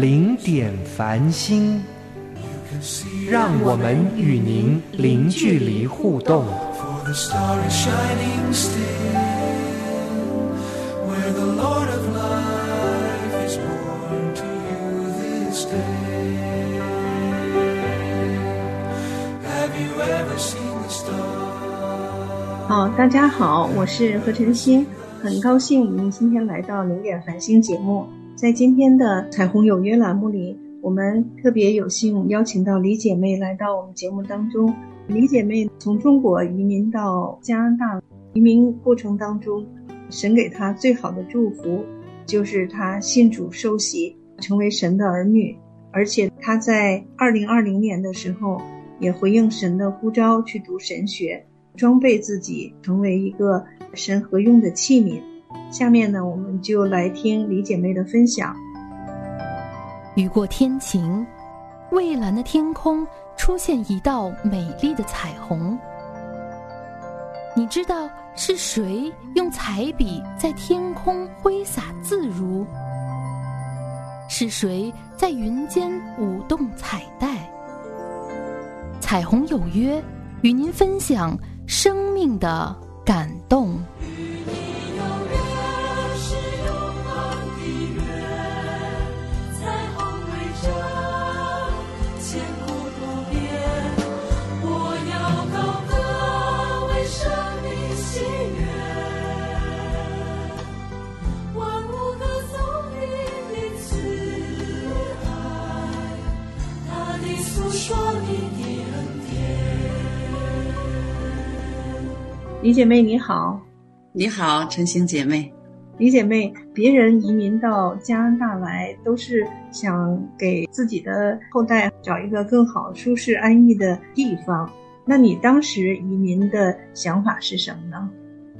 零点繁星，让我们与您零距离互动。好，大家好，我是何晨曦，很高兴您今天来到零点繁星节目。在今天的彩虹有约栏目里，我们特别有幸邀请到李姐妹来到我们节目当中。李姐妹从中国移民到加拿大，移民过程当中，神给她最好的祝福就是她信主受洗，成为神的儿女。而且她在二零二零年的时候，也回应神的呼召去读神学，装备自己成为一个神合用的器皿。下面呢，我们就来听李姐妹的分享。雨过天晴，蔚蓝的天空出现一道美丽的彩虹。你知道是谁用彩笔在天空挥洒自如？是谁在云间舞动彩带？彩虹有约，与您分享生命的感动。李姐妹你好，你好，陈星姐妹。李姐妹，别人移民到加拿大来，都是想给自己的后代找一个更好、舒适、安逸的地方。那你当时移民的想法是什么呢？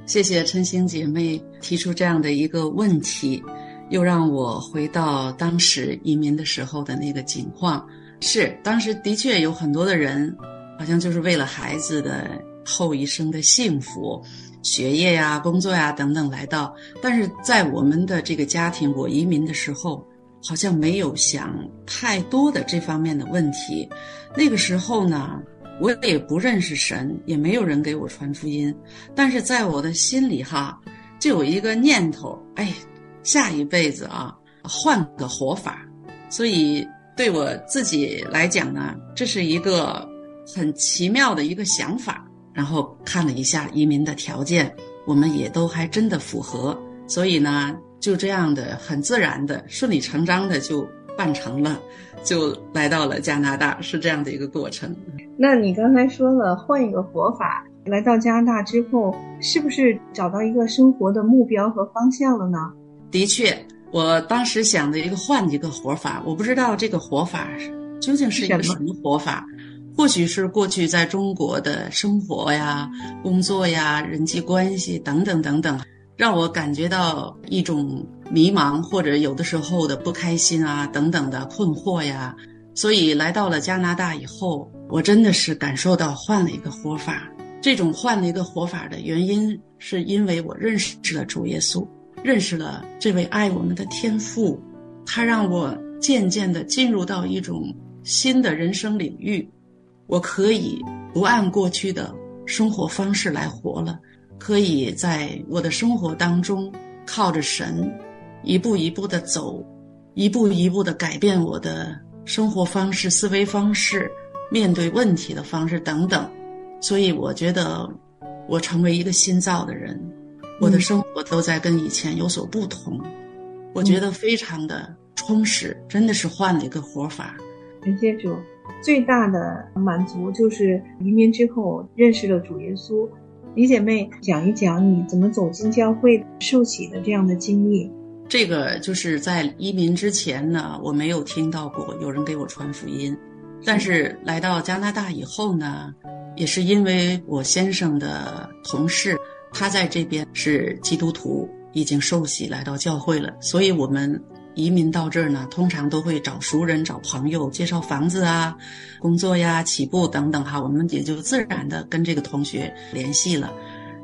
谢谢陈星姐妹提出这样的一个问题，又让我回到当时移民的时候的那个情况。是，当时的确有很多的人，好像就是为了孩子的。后一生的幸福、学业呀、工作呀等等来到，但是在我们的这个家庭，我移民的时候好像没有想太多的这方面的问题。那个时候呢，我也不认识神，也没有人给我传福音，但是在我的心里哈，就有一个念头：哎，下一辈子啊，换个活法。所以对我自己来讲呢，这是一个很奇妙的一个想法。然后看了一下移民的条件，我们也都还真的符合，所以呢，就这样的很自然的、顺理成章的就办成了，就来到了加拿大，是这样的一个过程。那你刚才说了换一个活法，来到加拿大之后，是不是找到一个生活的目标和方向了呢？的确，我当时想的一个换一个活法，我不知道这个活法究竟是一个什么活法。或许是过去在中国的生活呀、工作呀、人际关系等等等等，让我感觉到一种迷茫，或者有的时候的不开心啊等等的困惑呀。所以来到了加拿大以后，我真的是感受到换了一个活法。这种换了一个活法的原因，是因为我认识了主耶稣，认识了这位爱我们的天父，他让我渐渐的进入到一种新的人生领域。我可以不按过去的生活方式来活了，可以在我的生活当中靠着神，一步一步的走，一步一步的改变我的生活方式、思维方式、面对问题的方式等等。所以我觉得，我成为一个新造的人，我的生活都在跟以前有所不同。我觉得非常的充实，真的是换了一个活法。感谢主。最大的满足就是移民之后认识了主耶稣。李姐妹讲一讲你怎么走进教会受洗的这样的经历。这个就是在移民之前呢，我没有听到过有人给我传福音，但是来到加拿大以后呢，也是因为我先生的同事，他在这边是基督徒，已经受洗来到教会了，所以我们移民到这儿呢，通常都会找熟人、找朋友介绍房子啊、工作呀、起步等等哈，我们也就自然的跟这个同学联系了。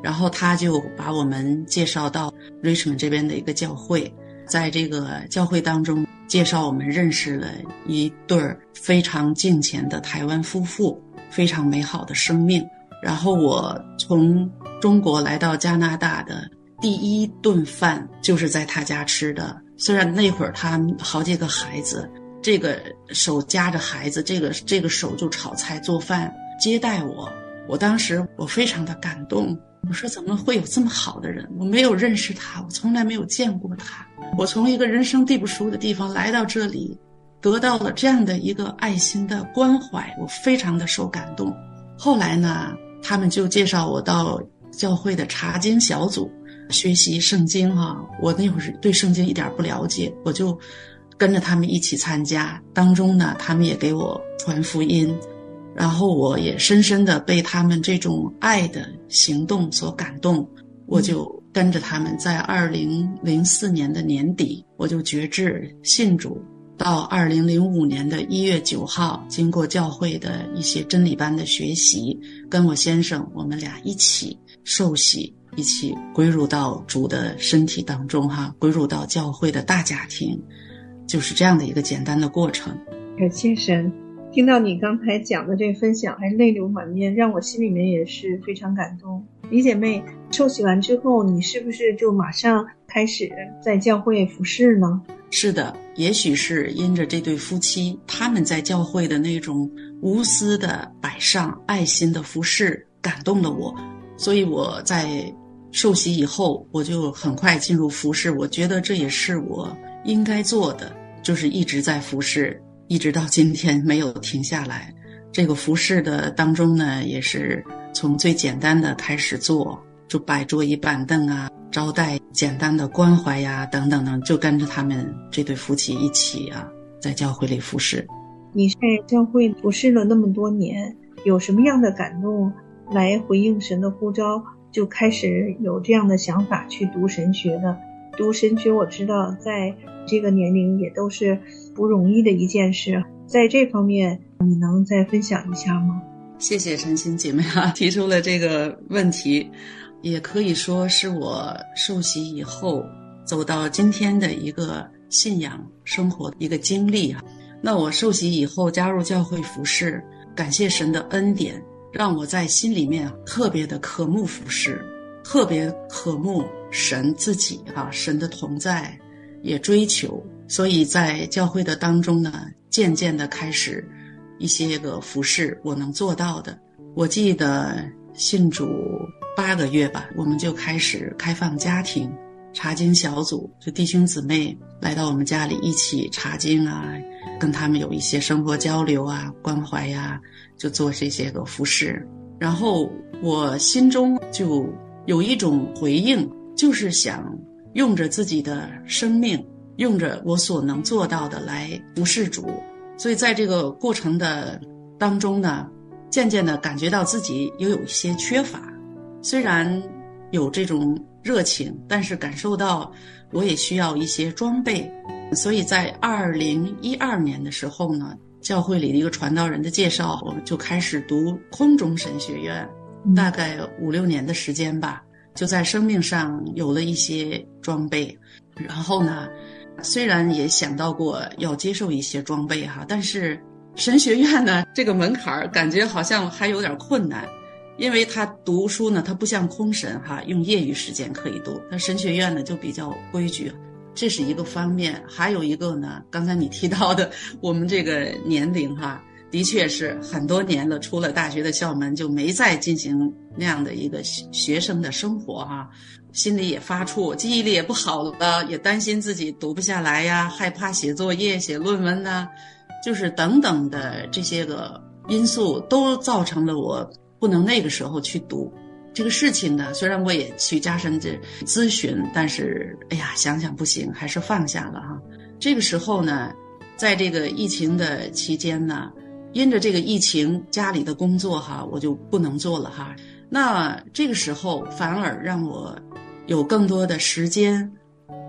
然后他就把我们介绍到 Richmond 这边的一个教会，在这个教会当中介绍我们认识了一对非常敬虔的台湾夫妇，非常美好的生命。然后我从中国来到加拿大的第一顿饭就是在他家吃的，虽然那会儿他好几个孩子，这个手夹着孩子，这个这个手就炒菜做饭接待我，我当时我非常的感动。我说怎么会有这么好的人？我没有认识他，我从来没有见过他。我从一个人生地不熟的地方来到这里，得到了这样的一个爱心的关怀，我非常的受感动。后来呢，他们就介绍我到教会的查经小组学习圣经哈。我那会儿对圣经一点不了解，我就跟着他们一起参加。当中呢，他们也给我传福音。然后我也深深的被他们这种爱的行动所感动，我就跟着他们在二零零四年的年底，我就决志信主，到二零零五年的一月九号，经过教会的一些真理班的学习，跟我先生我们俩一起受洗，一起归入到主的身体当中，哈，归入到教会的大家庭，就是这样的一个简单的过程。感谢神。听到你刚才讲的这分享，还泪流满面，让我心里面也是非常感动。李姐妹受洗完之后，你是不是就马上开始在教会服侍呢？是的，也许是因着这对夫妻他们在教会的那种无私的摆上、爱心的服侍，感动了我，所以我在受洗以后，我就很快进入服侍。我觉得这也是我应该做的，就是一直在服侍。一直到今天没有停下来，这个服饰的当中呢，也是从最简单的开始做，就摆桌椅板凳啊，招待简单的关怀呀，等等等，就跟着他们这对夫妻一起啊，在教会里服侍。你在教会服侍了那么多年，有什么样的感动来回应神的呼召，就开始有这样的想法去读神学的？读神学，我知道在这个年龄也都是。不容易的一件事，在这方面你能再分享一下吗？谢谢陈心姐妹啊，提出了这个问题，也可以说是我受洗以后走到今天的一个信仰生活一个经历啊。那我受洗以后加入教会服侍，感谢神的恩典，让我在心里面特别的渴慕服侍，特别渴慕神自己啊，神的同在，也追求。所以在教会的当中呢，渐渐的开始一些个服饰我能做到的。我记得信主八个月吧，我们就开始开放家庭查经小组，就弟兄姊妹来到我们家里一起查经啊，跟他们有一些生活交流啊、关怀呀，就做这些个服饰。然后我心中就有一种回应，就是想用着自己的生命。用着我所能做到的来服侍主，所以在这个过程的当中呢，渐渐的感觉到自己也有一些缺乏。虽然有这种热情，但是感受到我也需要一些装备。所以在二零一二年的时候呢，教会里的一个传道人的介绍，我们就开始读空中神学院，大概五六年的时间吧，就在生命上有了一些装备。然后呢。虽然也想到过要接受一些装备哈，但是神学院呢，这个门槛儿感觉好像还有点困难，因为他读书呢，他不像空神哈，用业余时间可以读，那神学院呢就比较规矩，这是一个方面。还有一个呢，刚才你提到的，我们这个年龄哈，的确是很多年了，出了大学的校门就没再进行那样的一个学生的生活哈。心里也发怵，记忆力也不好了，也担心自己读不下来呀，害怕写作业、写论文呐，就是等等的这些个因素，都造成了我不能那个时候去读。这个事情呢，虽然我也去加深这咨询，但是哎呀，想想不行，还是放下了哈。这个时候呢，在这个疫情的期间呢，因着这个疫情，家里的工作哈，我就不能做了哈。那这个时候反而让我有更多的时间，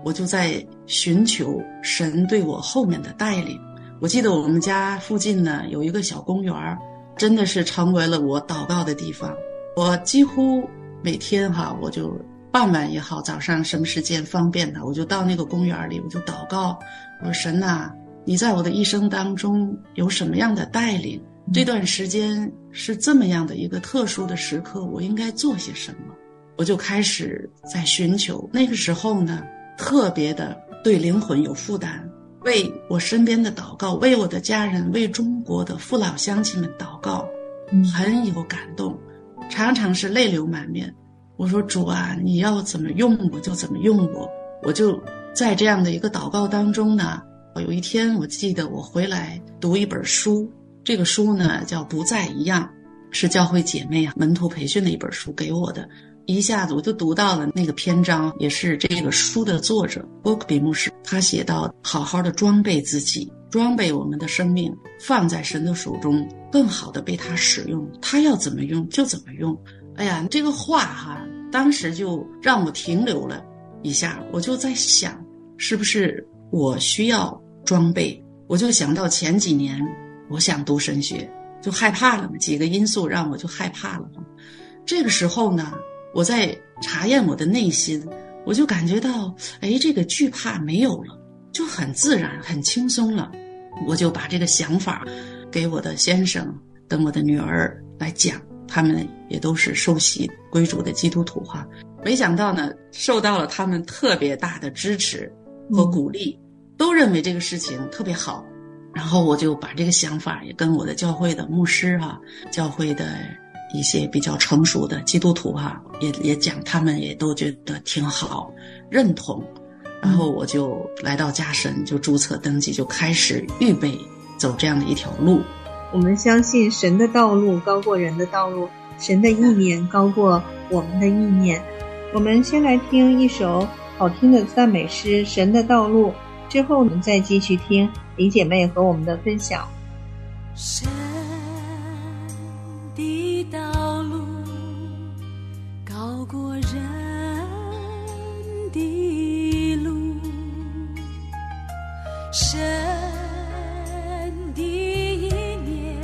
我就在寻求神对我后面的带领。我记得我们家附近呢有一个小公园儿真的是成为了我祷告的地方。我几乎每天哈，我就傍晚也好，早上什么时间方便的，我就到那个公园里，我就祷告。我说神呐，你在我的一生当中有什么样的带领？这段时间是这么样的一个特殊的时刻，我应该做些什么？我就开始在寻求。那个时候呢，特别的对灵魂有负担，为我身边的祷告，为我的家人，为中国的父老乡亲们祷告，很有感动。常常是泪流满面。我说主啊，你要怎么用我就怎么用我。我就在这样的一个祷告当中呢。有一天我记得我回来读一本书，这个书呢叫《不再一样》，是教会姐妹啊门徒培训的一本书给我的。一下子我就读到了那个篇章，也是这个书的作者波克比牧师，他写到：好好的装备自己。装备我们的生命放在神的手中，更好的被他使用。他要怎么用就怎么用。哎呀，这个话哈，当时就让我停留了一下。我就在想，是不是我需要装备？我就想到前几年，我想读神学，就害怕了嘛。几个因素让我就害怕了。这个时候呢，我在查验我的内心，我就感觉到，哎，这个惧怕没有了，就很自然、很轻松了。我就把这个想法给我的先生跟我的女儿来讲，他们也都是受洗归主的基督徒哈。没想到呢，受到了他们特别大的支持和鼓励，都认为这个事情特别好。然后我就把这个想法也跟我的教会的牧师哈，教会的一些比较成熟的基督徒哈，也也讲，他们也都觉得挺好，认同。然后我就来到家神，就注册登记，就开始预备走这样的一条路。我们相信神的道路高过人的道路，神的意念高过我们的意念。我们先来听一首好听的赞美诗《神的道路》，之后我们再继续听李姐妹和我们的分享。过人。神的意念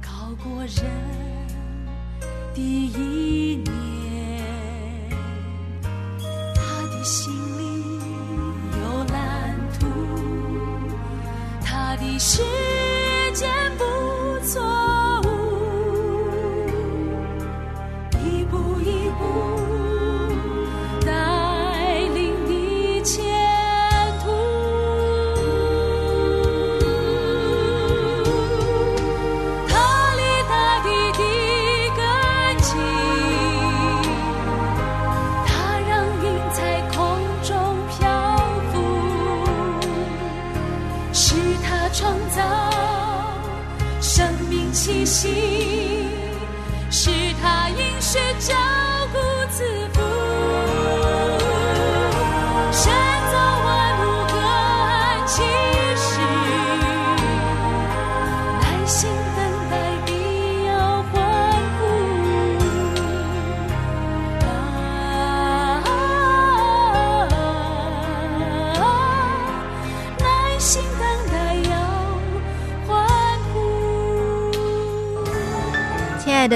高过人的意念，他的心里有蓝图，他的时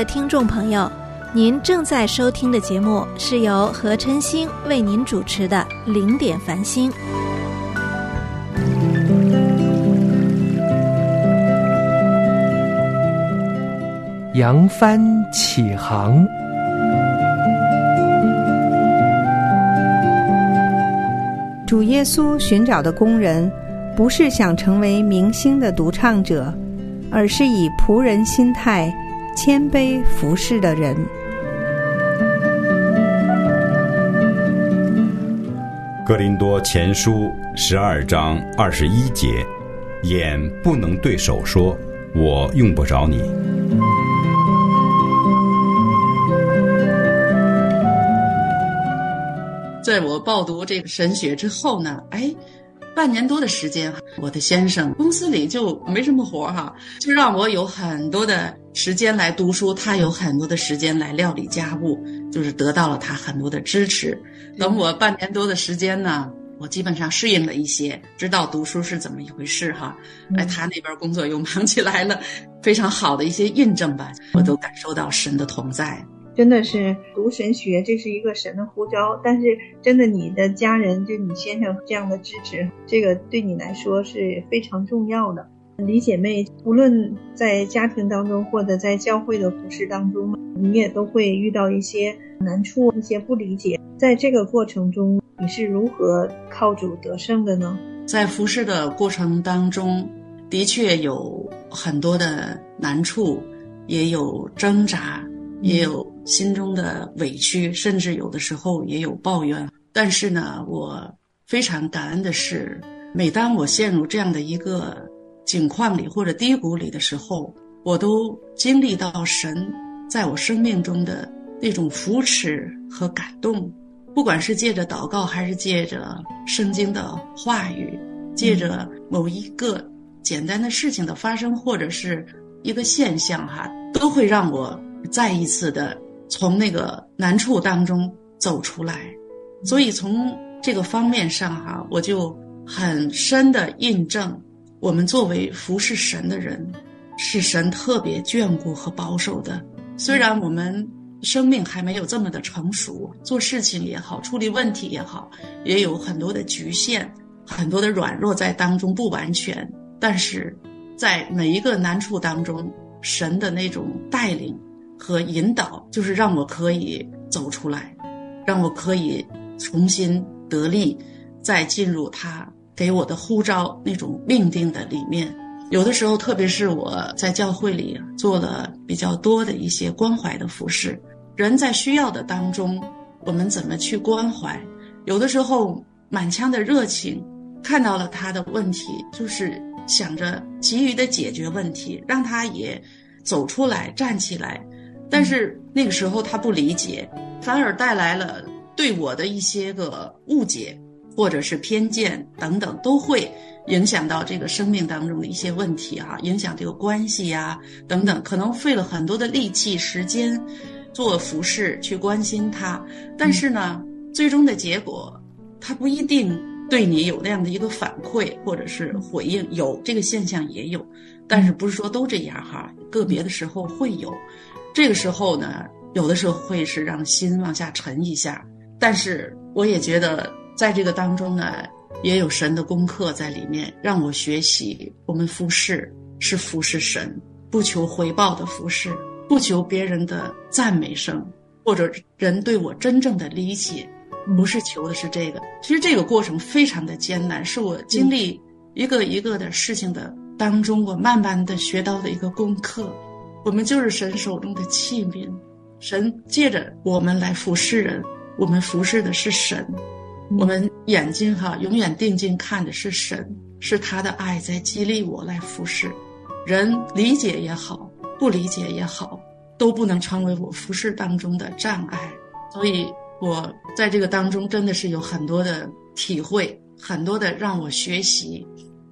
的听众朋友，您正在收听的节目是由何晨星为您主持的《零点繁星》。扬帆起航，主耶稣寻找的工人，不是想成为明星的独唱者，而是以仆人心态。谦卑服侍的人。格林多前书十二章二十一节，眼不能对手说，我用不着你。在我报读这个神学之后呢，哎。半年多的时间，我的先生公司里就没什么活哈，就让我有很多的时间来读书，他有很多的时间来料理家务，就是得到了他很多的支持。等我半年多的时间呢。我基本上适应了一些，知道读书是怎么一回事哈。哎，他那边工作又忙起来了，非常好的一些印证吧，我都感受到神的同在。真的是读神学，这是一个神的呼召。但是真的，你的家人就你先生这样的支持，这个对你来说是非常重要的。李姐妹，无论在家庭当中或者在教会的服饰当中，你也都会遇到一些难处、一些不理解。在这个过程中，你是如何靠主得胜的呢？在服侍的过程当中，的确有很多的难处，也有挣扎，也有心中的委屈，甚至有的时候也有抱怨。但是呢，我非常感恩的是，每当我陷入这样的一个境况里或者低谷里的时候，我都经历到神在我生命中的那种扶持和感动。不管是借着祷告，还是借着圣经的话语，借着某一个简单的事情的发生，或者是一个现象，哈，都会让我再一次的从那个难处当中走出来。所以从这个方面上，哈，我就很深的印证，我们作为服侍神的人，是神特别眷顾和保守的。虽然我们。生命还没有这么的成熟，做事情也好，处理问题也好，也有很多的局限，很多的软弱在当中不完全。但是，在每一个难处当中，神的那种带领和引导，就是让我可以走出来，让我可以重新得力，再进入他给我的呼召那种命定的里面。有的时候，特别是我在教会里做了比较多的一些关怀的服饰。人在需要的当中，我们怎么去关怀？有的时候满腔的热情，看到了他的问题，就是想着急于的解决问题，让他也走出来站起来。但是那个时候他不理解，反而带来了对我的一些个误解，或者是偏见等等，都会影响到这个生命当中的一些问题啊，影响这个关系呀等等，可能费了很多的力气时间。做服饰去关心他，但是呢，最终的结果，他不一定对你有那样的一个反馈或者是回应。有这个现象也有，但是不是说都这样哈？个别的时候会有，这个时候呢，有的时候会是让心往下沉一下。但是我也觉得，在这个当中呢，也有神的功课在里面，让我学习。我们服侍是服侍神，不求回报的服侍。不求别人的赞美声，或者人对我真正的理解，不是求的是这个。其实这个过程非常的艰难，是我经历一个一个的事情的当中，我慢慢的学到的一个功课。我们就是神手中的器皿，神借着我们来服侍人，我们服侍的是神，我们眼睛哈永远定睛看的是神，是他的爱在激励我来服侍人，理解也好。不理解也好，都不能成为我服侍当中的障碍。所以，我在这个当中真的是有很多的体会，很多的让我学习。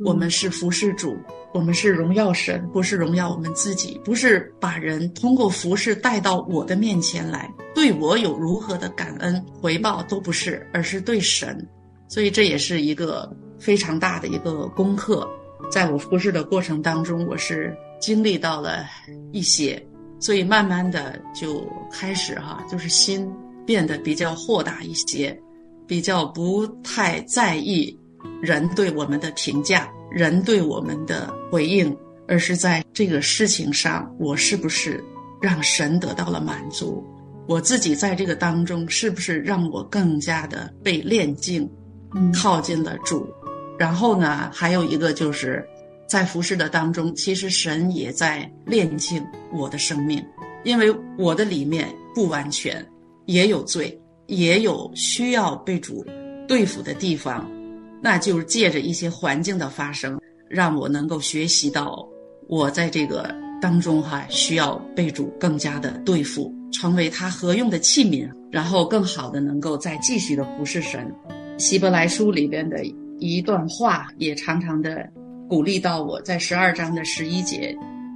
我们是服侍主，我们是荣耀神，不是荣耀我们自己，不是把人通过服饰带到我的面前来，对我有如何的感恩回报都不是，而是对神。所以，这也是一个非常大的一个功课。在我服侍的过程当中，我是。经历到了一些，所以慢慢的就开始哈，就是心变得比较豁达一些，比较不太在意人对我们的评价，人对我们的回应，而是在这个事情上，我是不是让神得到了满足？我自己在这个当中是不是让我更加的被炼净，靠近了主？然后呢，还有一个就是。在服侍的当中，其实神也在炼净我的生命，因为我的里面不完全，也有罪，也有需要被主对付的地方，那就是借着一些环境的发生，让我能够学习到，我在这个当中哈需要被主更加的对付，成为他合用的器皿，然后更好的能够再继续的服侍神。希伯来书里边的一段话也常常的鼓励到我，在十二章的十一节，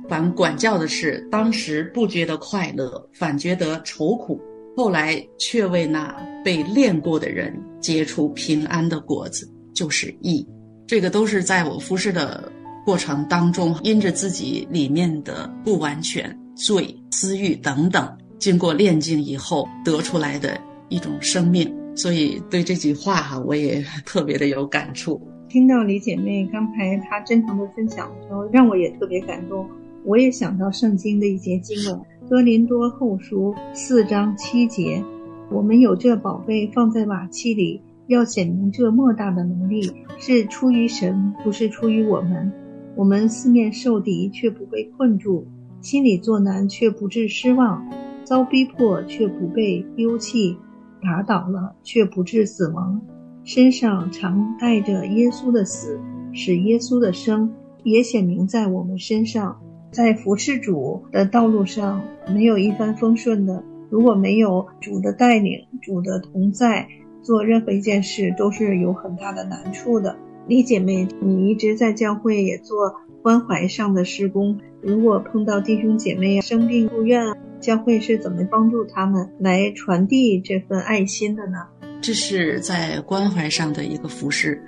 凡管教的事，当时不觉得快乐，反觉得愁苦；后来却为那被练过的人结出平安的果子，就是义。这个都是在我服侍的过程当中，因着自己里面的不完全、罪、私欲等等，经过炼净以后得出来的一种生命。所以对这句话哈，我也特别的有感触。听到李姐妹刚才她真诚的分享的时候，让我也特别感动。我也想到圣经的一节经文，《哥林多后书》四章七节：“我们有这宝贝放在瓦器里，要显明这莫大的能力是出于神，不是出于我们。我们四面受敌，却不被困住；心里作难，却不致失望；遭逼迫，却不被丢弃。”打倒了，却不致死亡；身上常带着耶稣的死，使耶稣的生也显明在我们身上。在服侍主的道路上，没有一帆风顺的。如果没有主的带领、主的同在，做任何一件事都是有很大的难处的。李姐妹，你一直在教会也做关怀上的施工。如果碰到弟兄姐妹生病住院，教会是怎么帮助他们来传递这份爱心的呢？这是在关怀上的一个服饰。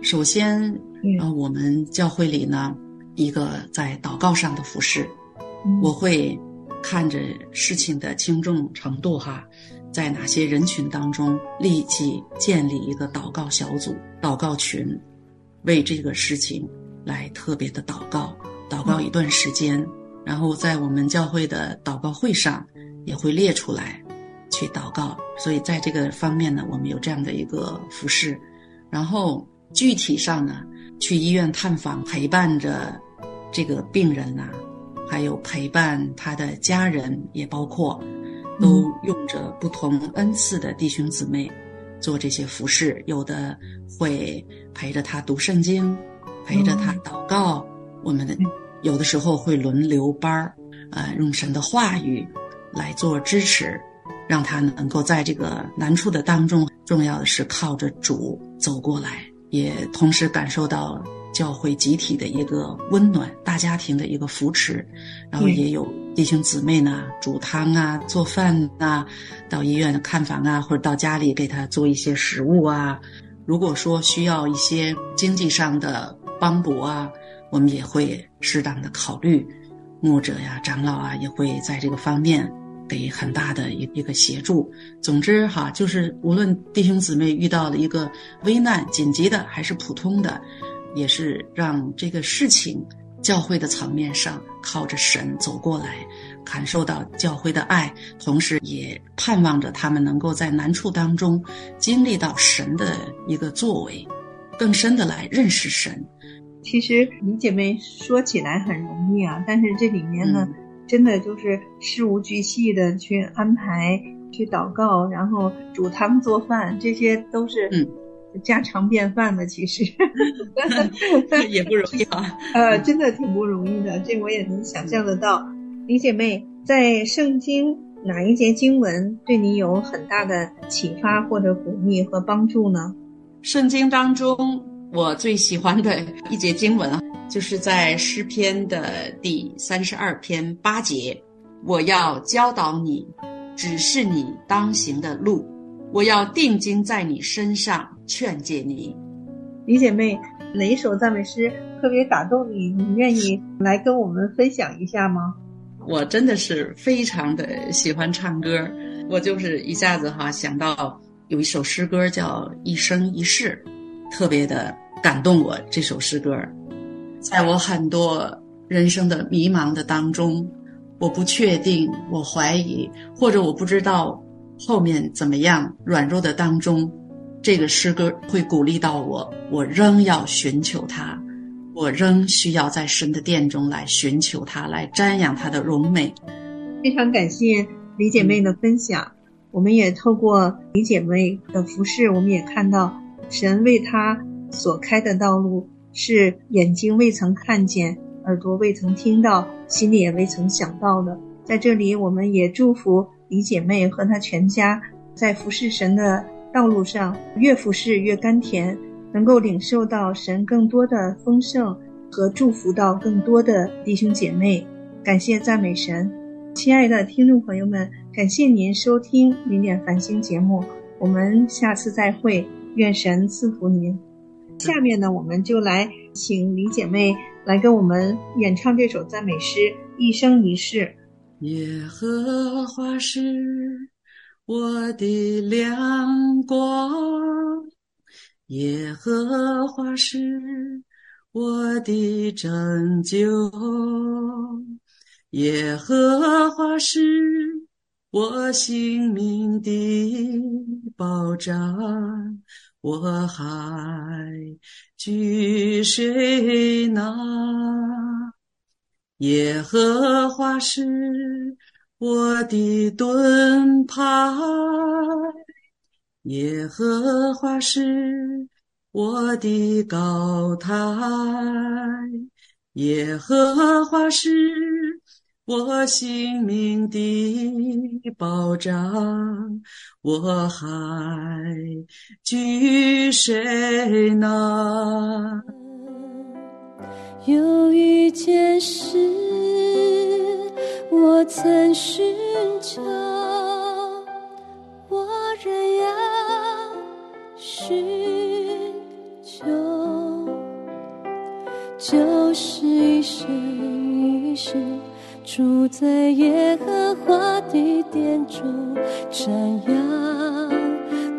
首先，呃，我们教会里呢，一个在祷告上的服饰，我会看着事情的轻重程度哈，在哪些人群当中立即建立一个祷告小组、祷告群，为这个事情来特别的祷告，祷告一段时间。然后在我们教会的祷告会上，也会列出来，去祷告。所以在这个方面呢，我们有这样的一个服饰。然后具体上呢，去医院探访，陪伴着这个病人呐，还有陪伴他的家人，也包括都用着不同恩赐的弟兄姊妹做这些服饰。有的会陪着他读圣经，陪着他祷告。我们的。有的时候会轮流班儿，呃，用神的话语来做支持，让他能够在这个难处的当中，重要的是靠着主走过来，也同时感受到教会集体的一个温暖，大家庭的一个扶持，然后也有弟兄姊妹呢煮汤啊、做饭啊，到医院看房啊，或者到家里给他做一些食物啊。如果说需要一些经济上的帮补啊。我们也会适当的考虑，牧者呀、长老啊，也会在这个方面给很大的一一个协助。总之哈，就是无论弟兄姊妹遇到了一个危难、紧急的还是普通的，也是让这个事情教会的层面上靠着神走过来，感受到教会的爱，同时也盼望着他们能够在难处当中经历到神的一个作为，更深的来认识神。其实李姐妹说起来很容易啊，但是这里面呢，真的就是事无巨细的去安排、去祷告，然后煮汤做饭，这些都是家常便饭的。其实 也不容易啊，呃，真的挺不容易的。这我也能想象得到。李姐妹在圣经哪一节经文对你有很大的启发或者鼓励和帮助呢？圣经当中。我最喜欢的一节经文啊，就是在诗篇的第三十二篇八节。我要教导你，指示你当行的路。我要定睛在你身上，劝诫你。李姐妹，哪一首赞美诗特别打动你？你愿意来跟我们分享一下吗？我真的是非常的喜欢唱歌，我就是一下子哈想到有一首诗歌叫《一生一世》，特别的。感动我这首诗歌，在我很多人生的迷茫的当中，我不确定，我怀疑，或者我不知道后面怎么样，软弱的当中，这个诗歌会鼓励到我，我仍要寻求他，我仍需要在神的殿中来寻求他，来瞻仰他的荣美。非常感谢李姐妹的分享，我们也透过李姐妹的服饰，我们也看到神为她。所开的道路是眼睛未曾看见，耳朵未曾听到，心里也未曾想到的。在这里，我们也祝福李姐妹和她全家在服侍神的道路上越服侍越甘甜，能够领受到神更多的丰盛和祝福到更多的弟兄姐妹。感谢赞美神，亲爱的听众朋友们，感谢您收听零点繁星节目，我们下次再会，愿神赐福您。下面呢，我们就来请李姐妹来跟我们演唱这首赞美诗《一生一世》。耶和华是我的亮光，耶和华是我的拯救，耶和华是我性命的保障。我还惧谁呢？耶和华是我的盾牌，耶和华是我的高台，耶和华是。我性命的保障，我还惧谁呢？有一件事，我曾寻求，我仍要寻求，就是一生一世。住在耶和华的殿中，瞻仰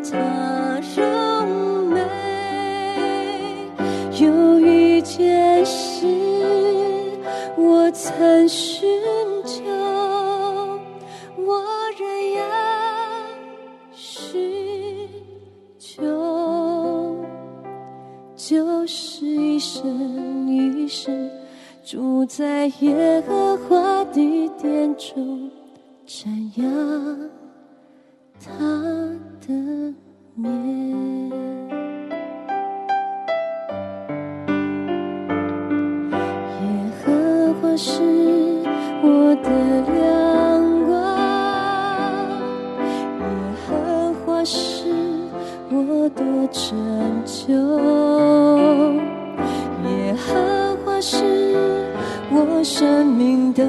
他荣美。我曾寻求，我仍要寻求，就是一生一世。住在耶和华的殿中，瞻仰他的面。我的拯救，耶和华是。我生命的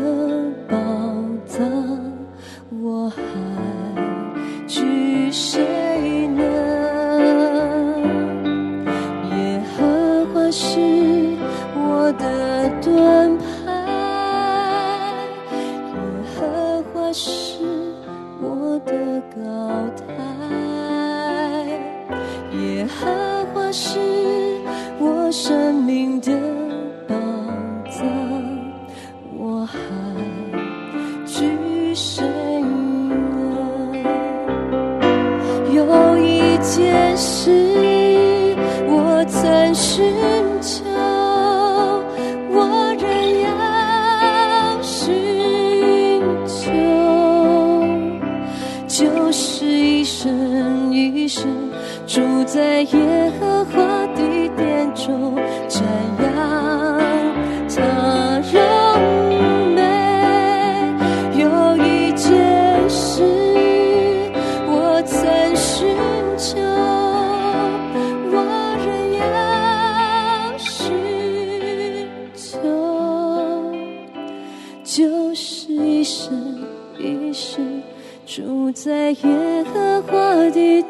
是住在耶和华的殿中，瞻仰他荣美。有一件事，我曾寻求，我仍要寻求，就是一生一世住在耶和华的